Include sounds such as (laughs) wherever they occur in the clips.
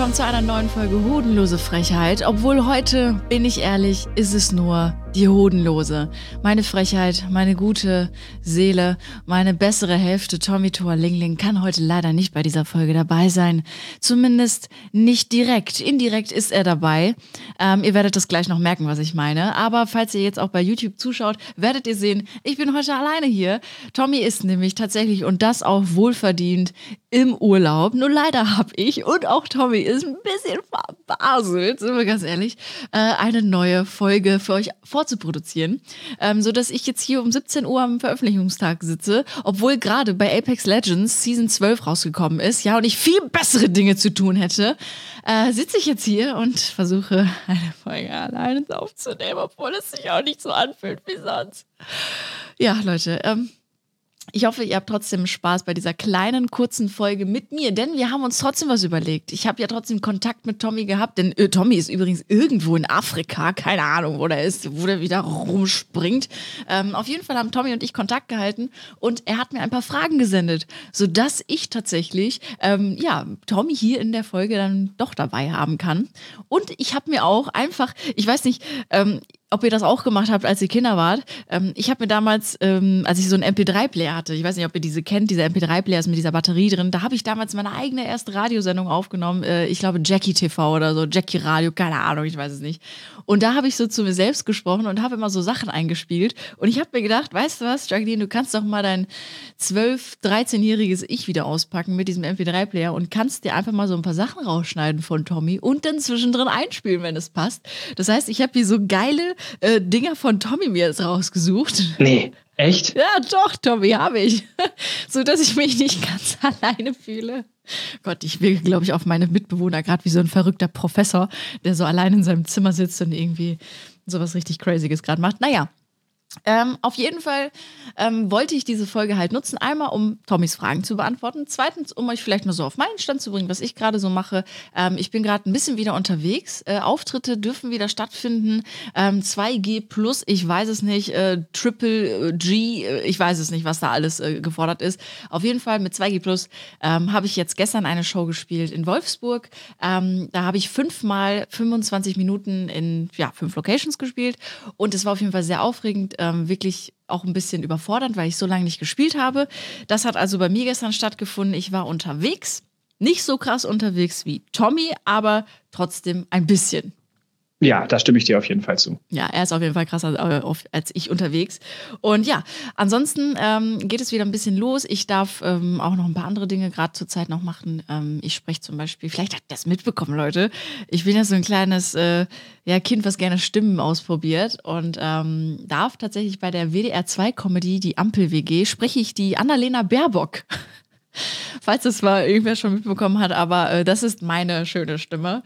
willkommen zu einer neuen Folge Hodenlose Frechheit. Obwohl heute, bin ich ehrlich, ist es nur die Hodenlose. Meine Frechheit, meine gute Seele, meine bessere Hälfte, Tommy Thor Lingling, kann heute leider nicht bei dieser Folge dabei sein. Zumindest nicht direkt. Indirekt ist er dabei. Ähm, ihr werdet das gleich noch merken, was ich meine. Aber falls ihr jetzt auch bei YouTube zuschaut, werdet ihr sehen, ich bin heute alleine hier. Tommy ist nämlich tatsächlich und das auch wohlverdient im Urlaub. Nur leider habe ich und auch Tommy ist ein bisschen verbaselt, sind wir ganz ehrlich, äh, eine neue Folge für euch vorzuproduzieren, ähm, so dass ich jetzt hier um 17 Uhr am Veröffentlichungstag sitze, obwohl gerade bei Apex Legends Season 12 rausgekommen ist, ja, und ich viel bessere Dinge zu tun hätte, äh, sitze ich jetzt hier und versuche eine Folge alleine aufzunehmen, obwohl es sich auch nicht so anfühlt wie sonst. Ja, Leute, ähm, ich hoffe, ihr habt trotzdem Spaß bei dieser kleinen, kurzen Folge mit mir, denn wir haben uns trotzdem was überlegt. Ich habe ja trotzdem Kontakt mit Tommy gehabt, denn äh, Tommy ist übrigens irgendwo in Afrika, keine Ahnung, wo der ist, wo der wieder rumspringt. Ähm, auf jeden Fall haben Tommy und ich Kontakt gehalten und er hat mir ein paar Fragen gesendet, sodass ich tatsächlich, ähm, ja, Tommy hier in der Folge dann doch dabei haben kann. Und ich habe mir auch einfach, ich weiß nicht, ähm, ob ihr das auch gemacht habt, als ihr Kinder wart. Ähm, ich habe mir damals, ähm, als ich so einen MP3-Player hatte, ich weiß nicht, ob ihr diese kennt, diese MP3-Players mit dieser Batterie drin, da habe ich damals meine eigene erste Radiosendung aufgenommen. Äh, ich glaube Jackie TV oder so, Jackie Radio, keine Ahnung, ich weiß es nicht. Und da habe ich so zu mir selbst gesprochen und habe immer so Sachen eingespielt. Und ich habe mir gedacht, weißt du was, Jacqueline, du kannst doch mal dein 12-, 13-jähriges Ich wieder auspacken mit diesem MP3-Player und kannst dir einfach mal so ein paar Sachen rausschneiden von Tommy und dann zwischendrin einspielen, wenn es passt. Das heißt, ich habe hier so geile äh, Dinger von Tommy mir jetzt rausgesucht. Nee, echt? Ja, doch, Tommy, habe ich. so dass ich mich nicht ganz (laughs) alleine fühle. Gott, ich wirke, glaube ich, auf meine Mitbewohner gerade wie so ein verrückter Professor, der so allein in seinem Zimmer sitzt und irgendwie sowas richtig Crazyes gerade macht. Naja. Ähm, auf jeden Fall ähm, wollte ich diese Folge halt nutzen. Einmal, um Tommys Fragen zu beantworten. Zweitens, um euch vielleicht mal so auf meinen Stand zu bringen, was ich gerade so mache. Ähm, ich bin gerade ein bisschen wieder unterwegs. Äh, Auftritte dürfen wieder stattfinden. Ähm, 2G plus, ich weiß es nicht. Äh, Triple äh, G, äh, ich weiß es nicht, was da alles äh, gefordert ist. Auf jeden Fall mit 2G plus ähm, habe ich jetzt gestern eine Show gespielt in Wolfsburg. Ähm, da habe ich fünfmal 25 Minuten in ja, fünf Locations gespielt. Und es war auf jeden Fall sehr aufregend ähm, wirklich auch ein bisschen überfordernd, weil ich so lange nicht gespielt habe. Das hat also bei mir gestern stattgefunden. Ich war unterwegs, nicht so krass unterwegs wie Tommy, aber trotzdem ein bisschen. Ja, da stimme ich dir auf jeden Fall zu. Ja, er ist auf jeden Fall krasser äh, als ich unterwegs. Und ja, ansonsten ähm, geht es wieder ein bisschen los. Ich darf ähm, auch noch ein paar andere Dinge gerade zur Zeit noch machen. Ähm, ich spreche zum Beispiel, vielleicht habt ihr das mitbekommen, Leute. Ich bin ja so ein kleines äh, ja, Kind, was gerne Stimmen ausprobiert und ähm, darf tatsächlich bei der WDR 2 Comedy, die Ampel-WG, spreche ich die Annalena Baerbock. (laughs) Falls das mal irgendwer schon mitbekommen hat, aber äh, das ist meine schöne Stimme.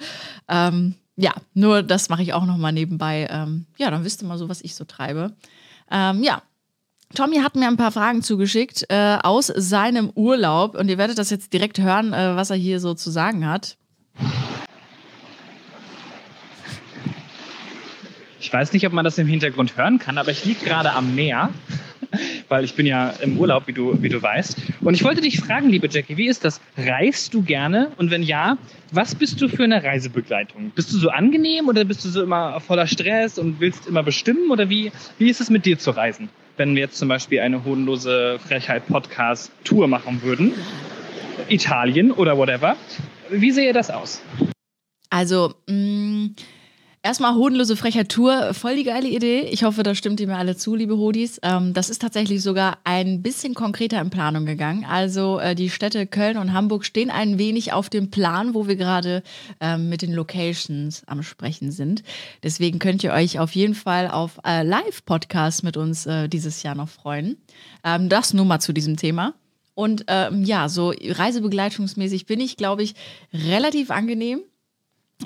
Ähm, ja, nur das mache ich auch noch mal nebenbei. Ähm, ja, dann wisst ihr mal so, was ich so treibe. Ähm, ja, Tommy hat mir ein paar Fragen zugeschickt äh, aus seinem Urlaub und ihr werdet das jetzt direkt hören, äh, was er hier so zu sagen hat. Ich weiß nicht, ob man das im Hintergrund hören kann, aber ich liege gerade am Meer, (laughs) weil ich bin ja im Urlaub, wie du, wie du weißt. Und ich wollte dich fragen, liebe Jackie, wie ist das? Reist du gerne? Und wenn ja, was bist du für eine Reisebegleitung? Bist du so angenehm oder bist du so immer voller Stress und willst immer bestimmen? Oder wie, wie ist es mit dir zu reisen? Wenn wir jetzt zum Beispiel eine hodenlose Frechheit-Podcast-Tour machen würden, Italien oder whatever, wie sähe das aus? Also, mh, erstmal hodenlose Frechheit Tour, voll die geile Idee. Ich hoffe, da stimmt ihr mir alle zu, liebe Hodis. Ähm, das ist tatsächlich sogar ein bisschen konkreter in Planung gegangen. Also äh, die Städte Köln und Hamburg stehen ein wenig auf dem Plan, wo wir gerade ähm, mit den Locations am Sprechen sind. Deswegen könnt ihr euch auf jeden Fall auf äh, Live-Podcasts mit uns äh, dieses Jahr noch freuen. Ähm, das nur mal zu diesem Thema. Und ähm, ja, so reisebegleitungsmäßig bin ich, glaube ich, relativ angenehm.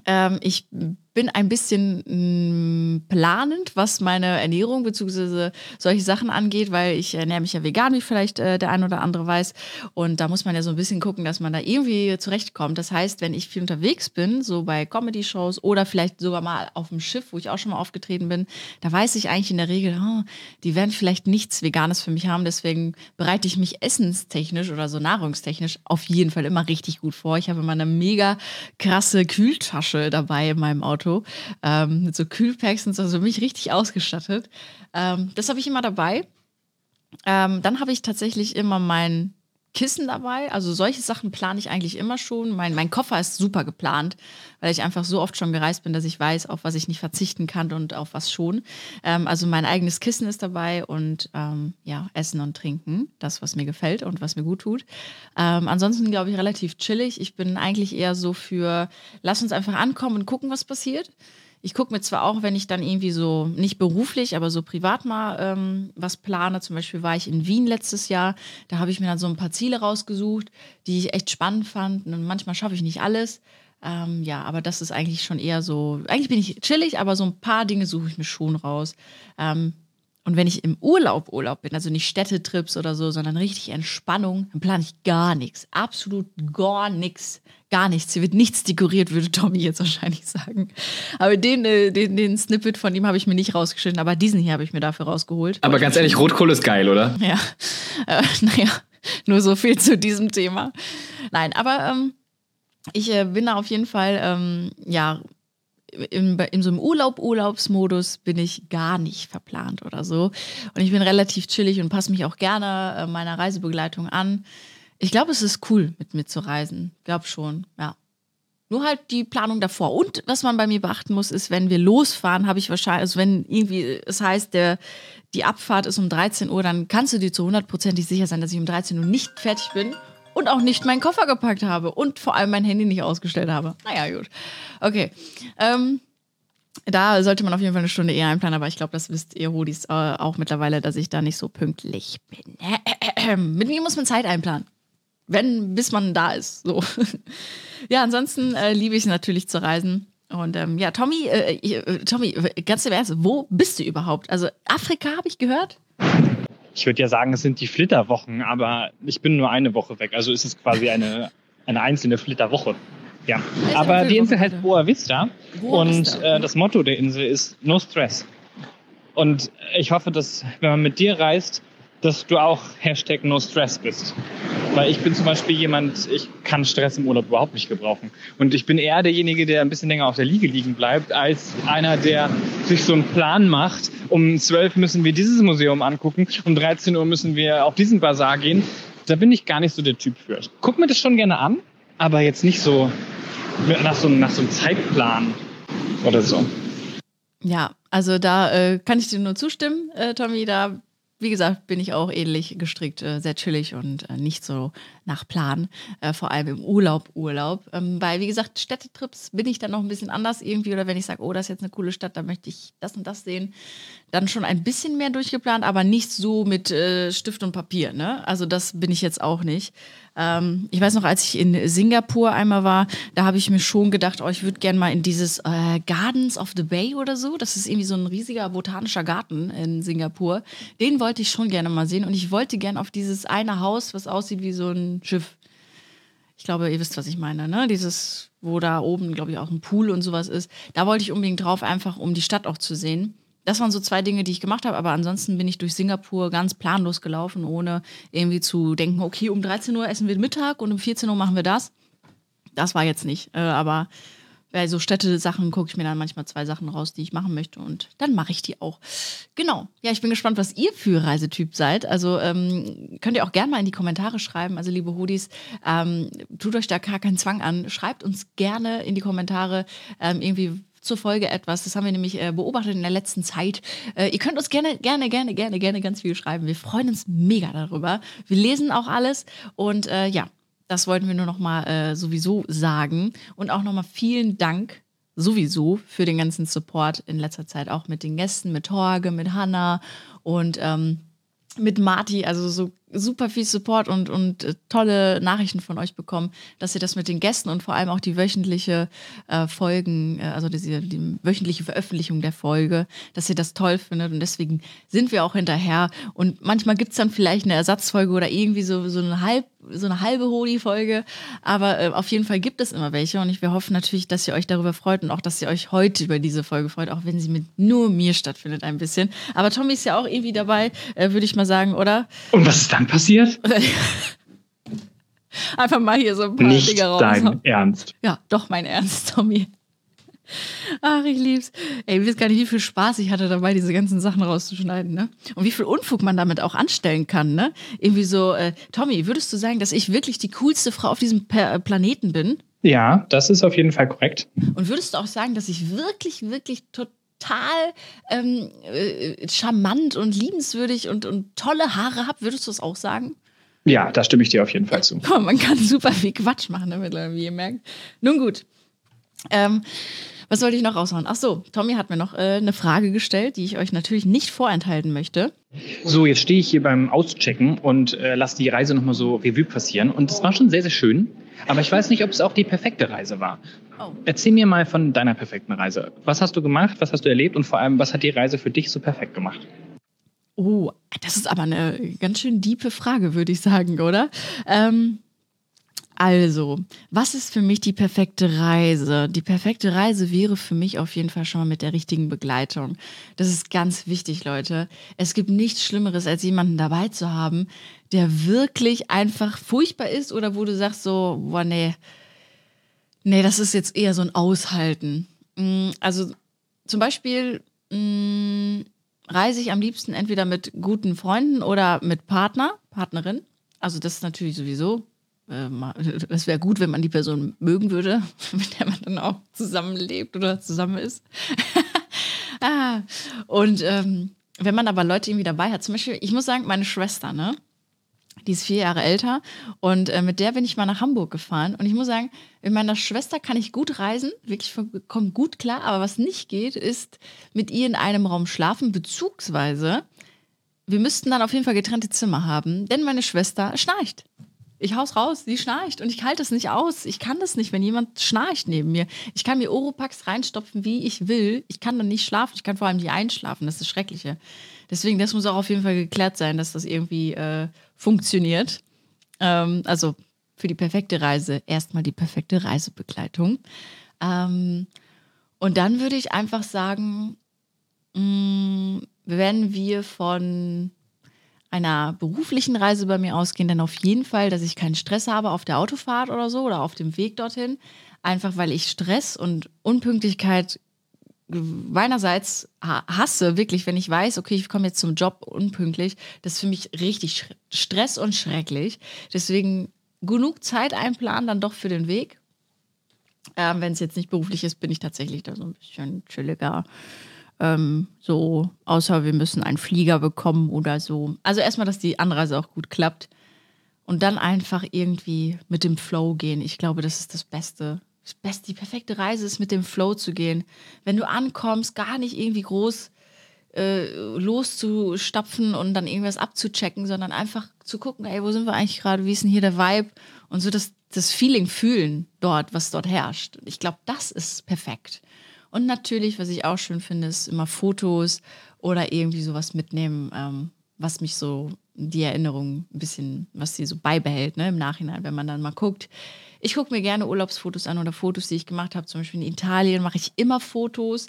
Ähm, ich bin ein bisschen mh, planend, was meine Ernährung bzw. solche Sachen angeht, weil ich ernähre mich ja vegan, wie vielleicht äh, der ein oder andere weiß. Und da muss man ja so ein bisschen gucken, dass man da irgendwie zurechtkommt. Das heißt, wenn ich viel unterwegs bin, so bei Comedy-Shows oder vielleicht sogar mal auf dem Schiff, wo ich auch schon mal aufgetreten bin, da weiß ich eigentlich in der Regel, oh, die werden vielleicht nichts Veganes für mich haben. Deswegen bereite ich mich essenstechnisch oder so nahrungstechnisch auf jeden Fall immer richtig gut vor. Ich habe immer eine mega krasse Kühltasche dabei in meinem Auto ähm, mit so Kühlpacks und so, also mich richtig ausgestattet. Ähm, das habe ich immer dabei. Ähm, dann habe ich tatsächlich immer mein Kissen dabei. Also solche Sachen plane ich eigentlich immer schon. Mein, mein Koffer ist super geplant, weil ich einfach so oft schon gereist bin, dass ich weiß, auf was ich nicht verzichten kann und auf was schon. Ähm, also mein eigenes Kissen ist dabei und ähm, ja, Essen und Trinken, das, was mir gefällt und was mir gut tut. Ähm, ansonsten glaube ich relativ chillig. Ich bin eigentlich eher so für, lass uns einfach ankommen und gucken, was passiert. Ich gucke mir zwar auch, wenn ich dann irgendwie so, nicht beruflich, aber so privat mal ähm, was plane. Zum Beispiel war ich in Wien letztes Jahr. Da habe ich mir dann so ein paar Ziele rausgesucht, die ich echt spannend fand. Und manchmal schaffe ich nicht alles. Ähm, ja, aber das ist eigentlich schon eher so. Eigentlich bin ich chillig, aber so ein paar Dinge suche ich mir schon raus. Ähm, und wenn ich im Urlaub Urlaub bin, also nicht Städtetrips oder so, sondern richtig Entspannung, dann plane ich gar nichts. Absolut gar nichts. Gar nichts. Hier wird nichts dekoriert, würde Tommy jetzt wahrscheinlich sagen. Aber den, äh, den, den Snippet von ihm habe ich mir nicht rausgeschnitten, aber diesen hier habe ich mir dafür rausgeholt. Aber ganz ehrlich, Rotkohl ist geil, oder? Ja, äh, naja, nur so viel zu diesem Thema. Nein, aber ähm, ich äh, bin da auf jeden Fall, ähm, ja, in, in so einem Urlaub, Urlaubsmodus bin ich gar nicht verplant oder so. Und ich bin relativ chillig und passe mich auch gerne äh, meiner Reisebegleitung an. Ich glaube, es ist cool, mit mir zu reisen. Glaub schon, ja. Nur halt die Planung davor. Und was man bei mir beachten muss, ist, wenn wir losfahren, habe ich wahrscheinlich, also wenn irgendwie es heißt, der, die Abfahrt ist um 13 Uhr, dann kannst du dir zu hundertprozentig sicher sein, dass ich um 13 Uhr nicht fertig bin und auch nicht meinen Koffer gepackt habe und vor allem mein Handy nicht ausgestellt habe. Naja, gut. Okay. Ähm, da sollte man auf jeden Fall eine Stunde eher einplanen, aber ich glaube, das wisst ihr Hodis äh, auch mittlerweile, dass ich da nicht so pünktlich bin. (clears throat) Mit mir muss man Zeit einplanen. Wenn, bis man da ist. So. (laughs) ja, ansonsten äh, liebe ich natürlich zu reisen. Und ähm, ja, Tommy, äh, äh, Tommy, ganz im Ernst, wo bist du überhaupt? Also Afrika habe ich gehört. Ich würde ja sagen, es sind die Flitterwochen, aber ich bin nur eine Woche weg. Also ist es quasi eine, eine einzelne Flitterwoche. Ja, aber die Insel heißt Boa Vista Boa und Vista, äh, das Motto der Insel ist No Stress. Und ich hoffe, dass, wenn man mit dir reist, dass du auch Hashtag No Stress bist. Weil ich bin zum Beispiel jemand, ich kann Stress im Urlaub überhaupt nicht gebrauchen. Und ich bin eher derjenige, der ein bisschen länger auf der Liege liegen bleibt, als einer, der sich so einen Plan macht. Um 12 müssen wir dieses Museum angucken, um 13 Uhr müssen wir auf diesen Bazar gehen. Da bin ich gar nicht so der Typ für. Ich guck mir das schon gerne an, aber jetzt nicht so nach so, nach so einem Zeitplan oder so. Ja, also da äh, kann ich dir nur zustimmen, äh, Tommy. Da, wie gesagt, bin ich auch ähnlich gestrickt, äh, sehr chillig und äh, nicht so nach Plan. Äh, vor allem im Urlaub, Urlaub. Ähm, weil, wie gesagt, Städtetrips bin ich dann noch ein bisschen anders irgendwie. Oder wenn ich sage, oh, das ist jetzt eine coole Stadt, da möchte ich das und das sehen, dann schon ein bisschen mehr durchgeplant, aber nicht so mit äh, Stift und Papier. Ne? Also das bin ich jetzt auch nicht. Ähm, ich weiß noch, als ich in Singapur einmal war, da habe ich mir schon gedacht, oh, ich würde gerne mal in dieses äh, Gardens of the Bay oder so. Das ist irgendwie so ein riesiger botanischer Garten in Singapur. Den wollte ich schon gerne mal sehen und ich wollte gerne auf dieses eine Haus, was aussieht wie so ein Schiff. Ich glaube, ihr wisst, was ich meine, ne? Dieses, wo da oben, glaube ich, auch ein Pool und sowas ist. Da wollte ich unbedingt drauf, einfach um die Stadt auch zu sehen. Das waren so zwei Dinge, die ich gemacht habe, aber ansonsten bin ich durch Singapur ganz planlos gelaufen, ohne irgendwie zu denken, okay, um 13 Uhr essen wir Mittag und um 14 Uhr machen wir das. Das war jetzt nicht, äh, aber bei so Städte-Sachen gucke ich mir dann manchmal zwei Sachen raus, die ich machen möchte und dann mache ich die auch. Genau. Ja, ich bin gespannt, was ihr für Reisetyp seid. Also ähm, könnt ihr auch gerne mal in die Kommentare schreiben. Also liebe Hodis, ähm, tut euch da gar keinen Zwang an. Schreibt uns gerne in die Kommentare ähm, irgendwie zur Folge etwas. Das haben wir nämlich äh, beobachtet in der letzten Zeit. Äh, ihr könnt uns gerne, gerne, gerne, gerne, gerne ganz viel schreiben. Wir freuen uns mega darüber. Wir lesen auch alles und äh, ja, das wollten wir nur noch mal äh, sowieso sagen und auch noch mal vielen Dank sowieso für den ganzen Support in letzter Zeit auch mit den Gästen, mit Torge, mit Hanna und ähm, mit Marty, also so super viel Support und, und äh, tolle Nachrichten von euch bekommen, dass ihr das mit den Gästen und vor allem auch die wöchentliche äh, Folgen, äh, also diese, die wöchentliche Veröffentlichung der Folge, dass ihr das toll findet und deswegen sind wir auch hinterher und manchmal gibt es dann vielleicht eine Ersatzfolge oder irgendwie so, so eine halb so eine halbe Holi-Folge, aber äh, auf jeden Fall gibt es immer welche und ich, wir hoffen natürlich, dass ihr euch darüber freut und auch, dass ihr euch heute über diese Folge freut, auch wenn sie mit nur mir stattfindet ein bisschen. Aber Tommy ist ja auch irgendwie dabei, äh, würde ich mal sagen, oder? Und was ist dann passiert? (laughs) Einfach mal hier so ein paar Nicht Dinge raus. dein Ernst. Ja, doch mein Ernst, Tommy. Ach, ich lieb's. Ey, ich weiß gar nicht, wie viel Spaß ich hatte dabei, diese ganzen Sachen rauszuschneiden, ne? Und wie viel Unfug man damit auch anstellen kann, ne? Irgendwie so, äh, Tommy, würdest du sagen, dass ich wirklich die coolste Frau auf diesem Pa- Planeten bin? Ja, das ist auf jeden Fall korrekt. Und würdest du auch sagen, dass ich wirklich, wirklich total ähm, äh, charmant und liebenswürdig und, und tolle Haare habe? Würdest du das auch sagen? Ja, da stimme ich dir auf jeden Fall zu. Mal, (laughs) man kann super viel Quatsch machen damit, wie ihr merkt. Nun gut. Ähm, was wollte ich noch raushauen? Ach so, Tommy hat mir noch äh, eine Frage gestellt, die ich euch natürlich nicht vorenthalten möchte. So, jetzt stehe ich hier beim Auschecken und äh, lasse die Reise nochmal so Revue passieren. Und es war schon sehr, sehr schön. Aber ich weiß nicht, ob es auch die perfekte Reise war. Oh. Erzähl mir mal von deiner perfekten Reise. Was hast du gemacht? Was hast du erlebt? Und vor allem, was hat die Reise für dich so perfekt gemacht? Oh, das ist aber eine ganz schön diepe Frage, würde ich sagen, oder? Ähm, also, was ist für mich die perfekte Reise? Die perfekte Reise wäre für mich auf jeden Fall schon mal mit der richtigen Begleitung. Das ist ganz wichtig, Leute. Es gibt nichts Schlimmeres, als jemanden dabei zu haben, der wirklich einfach furchtbar ist oder wo du sagst so, boah, nee, nee, das ist jetzt eher so ein Aushalten. Mm, Also zum Beispiel mh, reise ich am liebsten entweder mit guten Freunden oder mit Partner, Partnerin. Also das ist natürlich sowieso. Äh, ma- Das wäre gut, wenn man die Person mögen würde, (laughs) mit der man dann auch zusammenlebt oder zusammen ist. (laughs) ah, und ähm, wenn man aber Leute irgendwie dabei hat, zum Beispiel, ich muss sagen, meine Schwester, ne? Die ist vier Jahre älter und äh, mit der bin ich mal nach Hamburg gefahren. Und ich muss sagen, mit meiner Schwester kann ich gut reisen, wirklich kommt gut klar. Aber was nicht geht, ist mit ihr in einem Raum schlafen, beziehungsweise wir müssten dann auf jeden Fall getrennte Zimmer haben, denn meine Schwester schnarcht. Ich hau's raus, sie schnarcht und ich halte das nicht aus. Ich kann das nicht, wenn jemand schnarcht neben mir. Ich kann mir Oropax reinstopfen, wie ich will. Ich kann dann nicht schlafen. Ich kann vor allem nicht einschlafen. Das ist das Schreckliche. Deswegen, das muss auch auf jeden Fall geklärt sein, dass das irgendwie äh, funktioniert. Ähm, also für die perfekte Reise erstmal die perfekte Reisebegleitung. Ähm, und dann würde ich einfach sagen, mh, wenn wir von einer beruflichen Reise bei mir ausgehen, dann auf jeden Fall, dass ich keinen Stress habe auf der Autofahrt oder so oder auf dem Weg dorthin. Einfach weil ich Stress und Unpünktlichkeit meinerseits ha- hasse, wirklich, wenn ich weiß, okay, ich komme jetzt zum Job unpünktlich, das ist für mich richtig Stress und schrecklich. Deswegen genug Zeit einplanen, dann doch für den Weg. Ähm, wenn es jetzt nicht beruflich ist, bin ich tatsächlich da so ein bisschen chilliger. Ähm, so, außer wir müssen einen Flieger bekommen oder so. Also erstmal, dass die Anreise auch gut klappt. Und dann einfach irgendwie mit dem Flow gehen. Ich glaube, das ist das Beste. Das Beste, die perfekte Reise ist, mit dem Flow zu gehen. Wenn du ankommst, gar nicht irgendwie groß äh, loszustapfen und dann irgendwas abzuchecken, sondern einfach zu gucken, ey, wo sind wir eigentlich gerade, wie ist denn hier der Vibe und so das, das Feeling fühlen dort, was dort herrscht. Ich glaube, das ist perfekt. Und natürlich, was ich auch schön finde, ist immer Fotos oder irgendwie sowas mitnehmen, ähm, was mich so die Erinnerung ein bisschen, was sie so beibehält, ne, im Nachhinein, wenn man dann mal guckt. Ich gucke mir gerne Urlaubsfotos an oder Fotos, die ich gemacht habe. Zum Beispiel in Italien mache ich immer Fotos.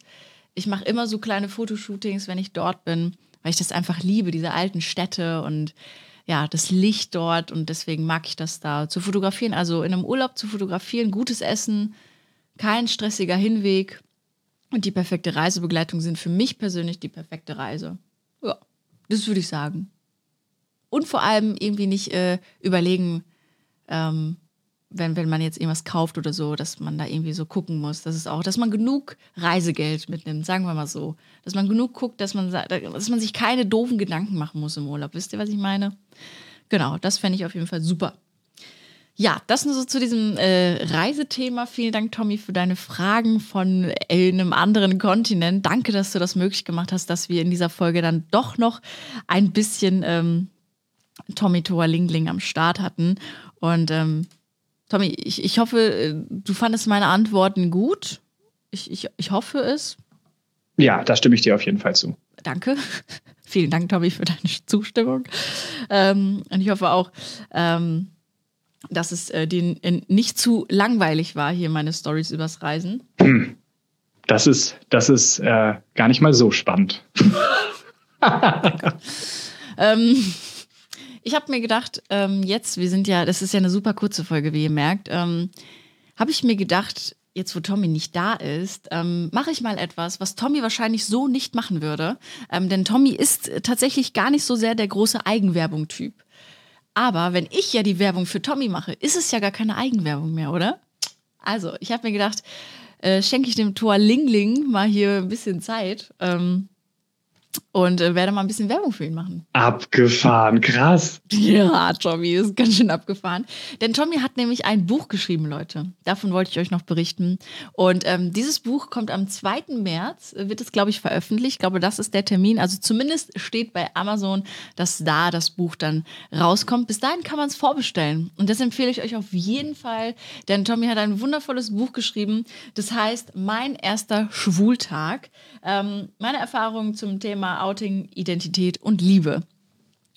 Ich mache immer so kleine Fotoshootings, wenn ich dort bin, weil ich das einfach liebe, diese alten Städte und ja, das Licht dort und deswegen mag ich das da zu fotografieren. Also in einem Urlaub zu fotografieren, gutes Essen, kein stressiger Hinweg und die perfekte Reisebegleitung sind für mich persönlich die perfekte Reise. Ja, das würde ich sagen. Und vor allem irgendwie nicht äh, überlegen, ähm, wenn, wenn man jetzt irgendwas kauft oder so, dass man da irgendwie so gucken muss. Das ist auch, dass man genug Reisegeld mitnimmt, sagen wir mal so. Dass man genug guckt, dass man, dass man sich keine doofen Gedanken machen muss im Urlaub. Wisst ihr, was ich meine? Genau, das fände ich auf jeden Fall super. Ja, das nur so zu diesem äh, Reisethema. Vielen Dank, Tommy, für deine Fragen von einem anderen Kontinent. Danke, dass du das möglich gemacht hast, dass wir in dieser Folge dann doch noch ein bisschen ähm, Tommy Toa Lingling am Start hatten. Und ähm, Tommy, ich, ich hoffe, äh, du fandest meine Antworten gut. Ich, ich, ich hoffe es. Ja, da stimme ich dir auf jeden Fall zu. Danke. (laughs) Vielen Dank, Tommy, für deine Zustimmung. Ähm, und ich hoffe auch, ähm, dass es äh, dir äh, nicht zu langweilig war, hier meine Stories übers Reisen. Das ist, das ist äh, gar nicht mal so spannend. (laughs) Ähm, ich habe mir gedacht, ähm, jetzt, wir sind ja, das ist ja eine super kurze Folge, wie ihr merkt, ähm, habe ich mir gedacht, jetzt wo Tommy nicht da ist, ähm, mache ich mal etwas, was Tommy wahrscheinlich so nicht machen würde. Ähm, denn Tommy ist tatsächlich gar nicht so sehr der große Eigenwerbung-Typ. Aber wenn ich ja die Werbung für Tommy mache, ist es ja gar keine Eigenwerbung mehr, oder? Also, ich habe mir gedacht, äh, schenke ich dem Tor Lingling mal hier ein bisschen Zeit ähm, und äh, werde mal ein bisschen Werbung für ihn machen. Abgefahren, krass. Ja, Tommy ist ganz schön abgefahren. Denn Tommy hat nämlich ein Buch geschrieben, Leute. Davon wollte ich euch noch berichten. Und ähm, dieses Buch kommt am 2. März, wird es, glaube ich, veröffentlicht. Ich glaube, das ist der Termin. Also zumindest steht bei Amazon, dass da das Buch dann rauskommt. Bis dahin kann man es vorbestellen. Und das empfehle ich euch auf jeden Fall, denn Tommy hat ein wundervolles Buch geschrieben. Das heißt Mein erster Schwultag. Ähm, meine Erfahrungen zum Thema Outing, Identität und Liebe.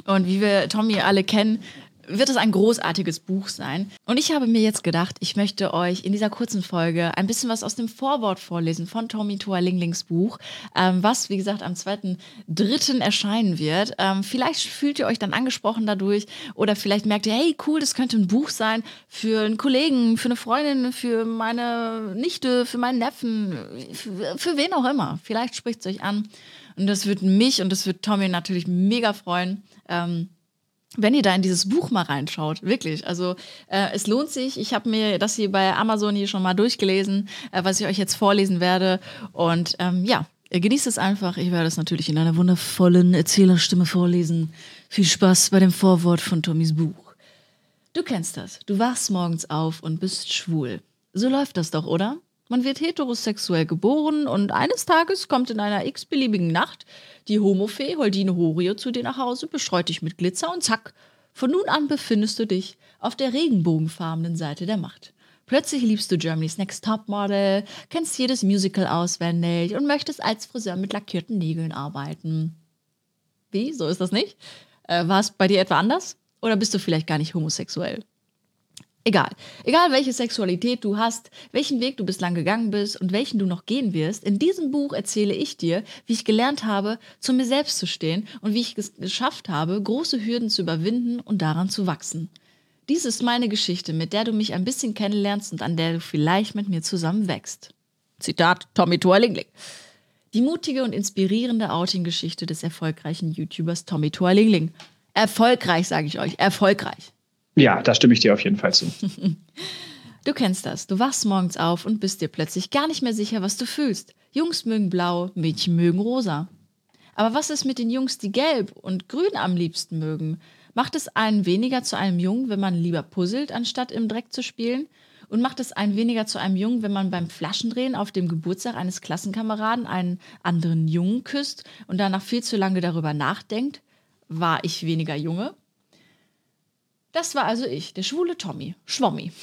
Und wie wir Tommy alle kennen, wird es ein großartiges Buch sein. Und ich habe mir jetzt gedacht, ich möchte euch in dieser kurzen Folge ein bisschen was aus dem Vorwort vorlesen von Tommy Tua Linglings Buch, ähm, was, wie gesagt, am 2.3. erscheinen wird. Ähm, vielleicht fühlt ihr euch dann angesprochen dadurch oder vielleicht merkt ihr, hey, cool, das könnte ein Buch sein für einen Kollegen, für eine Freundin, für meine Nichte, für meinen Neffen, für, für wen auch immer. Vielleicht spricht es euch an. Und das wird mich und das wird Tommy natürlich mega freuen. Ähm, wenn ihr da in dieses Buch mal reinschaut, wirklich. Also äh, es lohnt sich. Ich habe mir das hier bei Amazon hier schon mal durchgelesen, äh, was ich euch jetzt vorlesen werde. Und ähm, ja, genießt es einfach. Ich werde es natürlich in einer wundervollen Erzählerstimme vorlesen. Viel Spaß bei dem Vorwort von Tommys Buch. Du kennst das. Du wachst morgens auf und bist schwul. So läuft das doch, oder? Man wird heterosexuell geboren und eines Tages kommt in einer x-beliebigen Nacht die Homofee Holdine Horio zu dir nach Hause, bestreut dich mit Glitzer und zack, von nun an befindest du dich auf der regenbogenfarbenen Seite der Macht. Plötzlich liebst du Germany's Next Topmodel, kennst jedes Musical auswendig und möchtest als Friseur mit lackierten Nägeln arbeiten. Wie? So ist das nicht? Äh, War es bei dir etwa anders? Oder bist du vielleicht gar nicht homosexuell? Egal. Egal, welche Sexualität du hast, welchen Weg du bislang gegangen bist und welchen du noch gehen wirst, in diesem Buch erzähle ich dir, wie ich gelernt habe, zu mir selbst zu stehen und wie ich es geschafft habe, große Hürden zu überwinden und daran zu wachsen. Dies ist meine Geschichte, mit der du mich ein bisschen kennenlernst und an der du vielleicht mit mir zusammen wächst. Zitat Tommy Toalingling. Die mutige und inspirierende Outing-Geschichte des erfolgreichen YouTubers Tommy Toalingling. Erfolgreich, sage ich euch, erfolgreich. Ja, da stimme ich dir auf jeden Fall zu. (laughs) Du kennst das. Du wachst morgens auf und bist dir plötzlich gar nicht mehr sicher, was du fühlst. Jungs mögen blau, Mädchen mögen rosa. Aber was ist mit den Jungs, die gelb und grün am liebsten mögen? Macht es einen weniger zu einem Jungen, wenn man lieber puzzelt, anstatt im Dreck zu spielen? Und macht es einen weniger zu einem Jungen, wenn man beim Flaschendrehen auf dem Geburtstag eines Klassenkameraden einen anderen Jungen küsst und danach viel zu lange darüber nachdenkt? War ich weniger Junge? Das war also ich, der schwule Tommy, Schwommi. (laughs)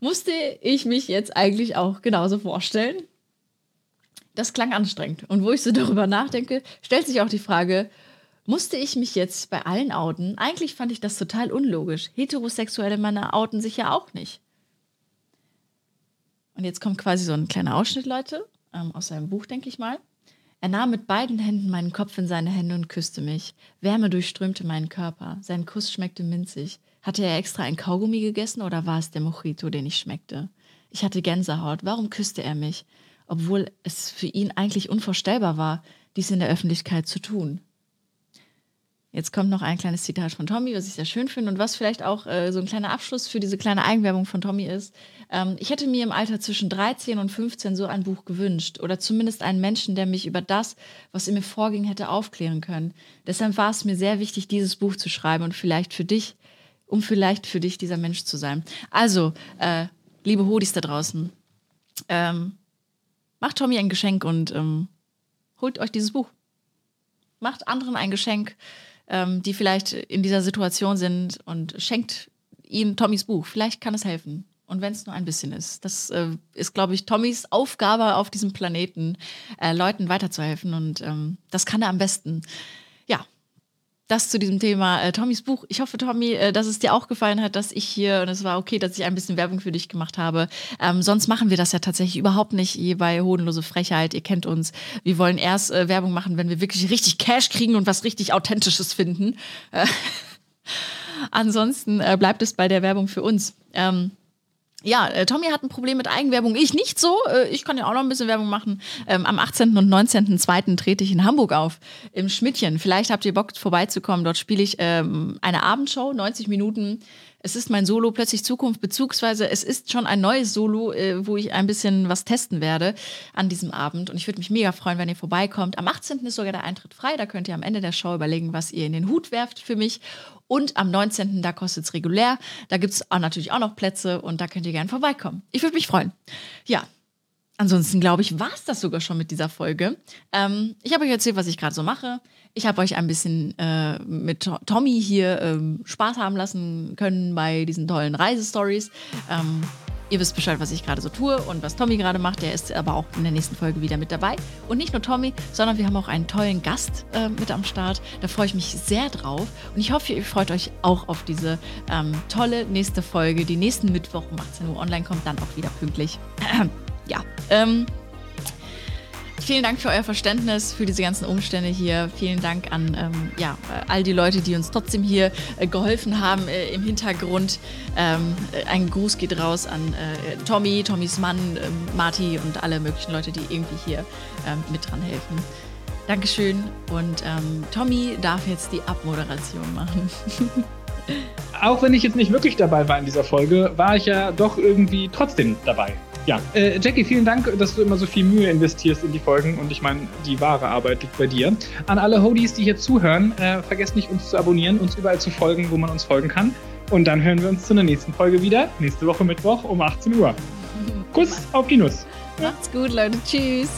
Musste ich mich jetzt eigentlich auch genauso vorstellen? Das klang anstrengend. Und wo ich so darüber nachdenke, stellt sich auch die Frage, musste ich mich jetzt bei allen outen? Eigentlich fand ich das total unlogisch. Heterosexuelle Männer outen sich ja auch nicht. Und jetzt kommt quasi so ein kleiner Ausschnitt, Leute, ähm, aus seinem Buch, denke ich mal. Er nahm mit beiden Händen meinen Kopf in seine Hände und küsste mich. Wärme durchströmte meinen Körper. Sein Kuss schmeckte minzig. Hatte er extra ein Kaugummi gegessen oder war es der Mojito, den ich schmeckte? Ich hatte Gänsehaut. Warum küsste er mich? Obwohl es für ihn eigentlich unvorstellbar war, dies in der Öffentlichkeit zu tun. Jetzt kommt noch ein kleines Zitat von Tommy, was ich sehr schön finde und was vielleicht auch äh, so ein kleiner Abschluss für diese kleine Eigenwerbung von Tommy ist. Ähm, ich hätte mir im Alter zwischen 13 und 15 so ein Buch gewünscht oder zumindest einen Menschen, der mich über das, was in mir vorging, hätte aufklären können. Deshalb war es mir sehr wichtig, dieses Buch zu schreiben und vielleicht für dich um vielleicht für dich dieser Mensch zu sein. Also, äh, liebe Hodis da draußen, ähm, macht Tommy ein Geschenk und ähm, holt euch dieses Buch. Macht anderen ein Geschenk, ähm, die vielleicht in dieser Situation sind und schenkt ihnen Tommys Buch. Vielleicht kann es helfen. Und wenn es nur ein bisschen ist. Das äh, ist, glaube ich, Tommys Aufgabe auf diesem Planeten, äh, Leuten weiterzuhelfen. Und ähm, das kann er am besten. Das zu diesem Thema äh, Tommys Buch. Ich hoffe, Tommy, äh, dass es dir auch gefallen hat, dass ich hier, und es war okay, dass ich ein bisschen Werbung für dich gemacht habe. Ähm, sonst machen wir das ja tatsächlich überhaupt nicht hier bei Hodenlose Frechheit. Ihr kennt uns. Wir wollen erst äh, Werbung machen, wenn wir wirklich richtig Cash kriegen und was richtig Authentisches finden. Äh, (laughs) ansonsten äh, bleibt es bei der Werbung für uns. Ähm, ja, äh, Tommy hat ein Problem mit Eigenwerbung. Ich nicht so. Äh, ich kann ja auch noch ein bisschen Werbung machen. Ähm, am 18. und 19.02. trete ich in Hamburg auf, im Schmidtchen. Vielleicht habt ihr Bock vorbeizukommen. Dort spiele ich ähm, eine Abendshow, 90 Minuten. Es ist mein Solo Plötzlich Zukunft, beziehungsweise es ist schon ein neues Solo, äh, wo ich ein bisschen was testen werde an diesem Abend. Und ich würde mich mega freuen, wenn ihr vorbeikommt. Am 18. ist sogar der Eintritt frei. Da könnt ihr am Ende der Show überlegen, was ihr in den Hut werft für mich. Und am 19. da kostet es regulär. Da gibt es natürlich auch noch Plätze und da könnt ihr gerne vorbeikommen. Ich würde mich freuen. Ja, Ansonsten glaube ich, war es das sogar schon mit dieser Folge. Ähm, ich habe euch erzählt, was ich gerade so mache. Ich habe euch ein bisschen äh, mit To- Tommy hier ähm, Spaß haben lassen können bei diesen tollen Reisestories. Ähm, ihr wisst Bescheid, was ich gerade so tue und was Tommy gerade macht. Der ist aber auch in der nächsten Folge wieder mit dabei. Und nicht nur Tommy, sondern wir haben auch einen tollen Gast äh, mit am Start. Da freue ich mich sehr drauf. Und ich hoffe, ihr freut euch auch auf diese ähm, tolle nächste Folge, die nächsten Mittwoch um 18 Uhr online kommt, dann auch wieder pünktlich. (clears throat) ja, ähm, Vielen Dank für euer Verständnis für diese ganzen Umstände hier. Vielen Dank an ähm, ja, all die Leute, die uns trotzdem hier äh, geholfen haben äh, im Hintergrund. Ähm, äh, ein Gruß geht raus an äh, Tommy, Tommys Mann, ähm, Marty und alle möglichen Leute, die irgendwie hier ähm, mit dran helfen. Dankeschön und ähm, Tommy darf jetzt die Abmoderation machen. (laughs) Auch wenn ich jetzt nicht wirklich dabei war in dieser Folge, war ich ja doch irgendwie trotzdem dabei. Ja, äh, Jackie, vielen Dank, dass du immer so viel Mühe investierst in die Folgen und ich meine, die wahre Arbeit liegt bei dir. An alle Hodies, die hier zuhören, äh, vergesst nicht, uns zu abonnieren, uns überall zu folgen, wo man uns folgen kann. Und dann hören wir uns zu einer nächsten Folge wieder, nächste Woche Mittwoch um 18 Uhr. Kuss auf die Nuss. Macht's gut, Leute. Tschüss.